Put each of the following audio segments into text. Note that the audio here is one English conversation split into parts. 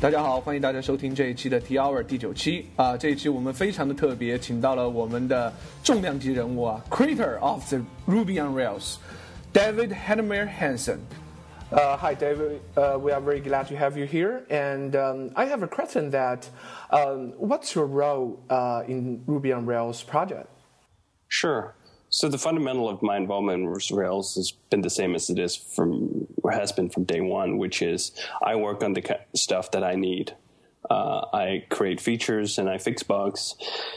大家好，欢迎大家收听这一期的 T Hour 第九期啊、呃！这一期我们非常的特别，请到了我们的重量级人物啊，Creator of the Ruby on Rails，David Heinemeier Hansson。Uh, hi, David. Uh, we are very glad to have you here. And um, I have a question that um, what's your role uh, in Ruby on Rails project? Sure. So the fundamental of my involvement in Rails has been the same as it is from or has been from day one, which is I work on the stuff that I need. Uh, I create features and I fix bugs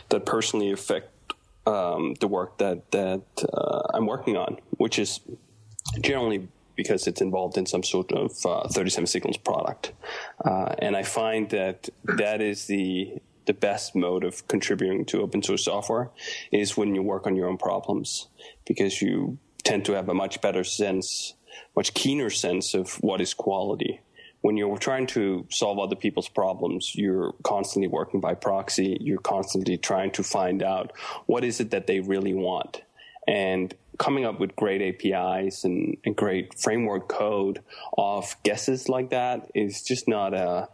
that personally affect um, the work that that uh, I'm working on, which is generally because it's involved in some sort of uh, 37 signals product. Uh, and I find that that is the the best mode of contributing to open source software is when you work on your own problems because you tend to have a much better sense, much keener sense of what is quality. When you're trying to solve other people's problems, you're constantly working by proxy. You're constantly trying to find out what is it that they really want. And coming up with great APIs and, and great framework code of guesses like that is just not a,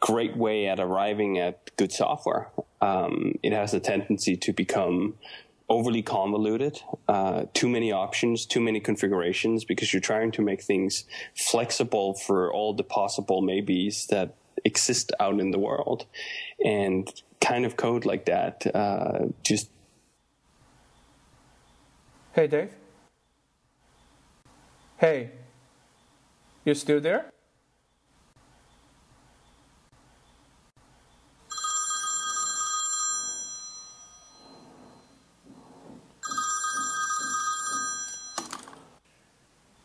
great way at arriving at good software. Um, it has a tendency to become overly convoluted, uh, too many options, too many configurations, because you're trying to make things flexible for all the possible maybes that exist out in the world. And kind of code like that uh, just. Hey, Dave. Hey, you still there?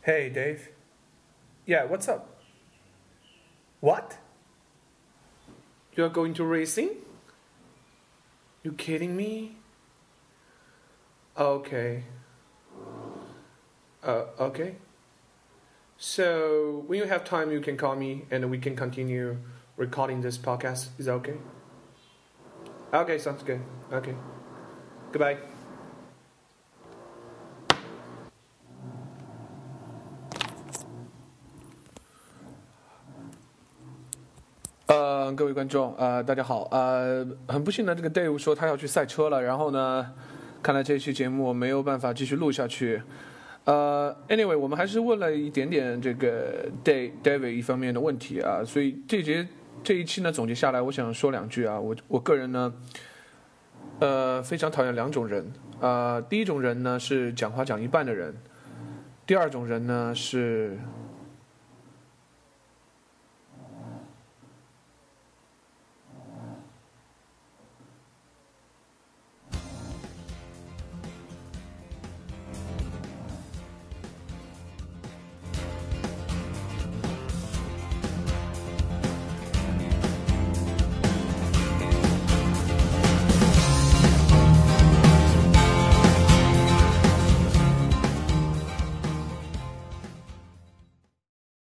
Hey, Dave. Yeah, what's up? What? You're going to racing? You kidding me? Okay. Uh, okay. So when you have time, you can call me, and we can continue recording this podcast. Is that okay? Okay, sounds good. Okay. Goodbye. 呃，各位观众，呃，大家好，呃，很不幸的，这个 Dave 说他要去赛车了，然后呢，看来这期节目没有办法继续录下去。呃，anyway，我们还是问了一点点这个 Dave David 一方面的问题啊，所以这节这一期呢总结下来，我想说两句啊，我我个人呢，呃，非常讨厌两种人，呃，第一种人呢是讲话讲一半的人，第二种人呢是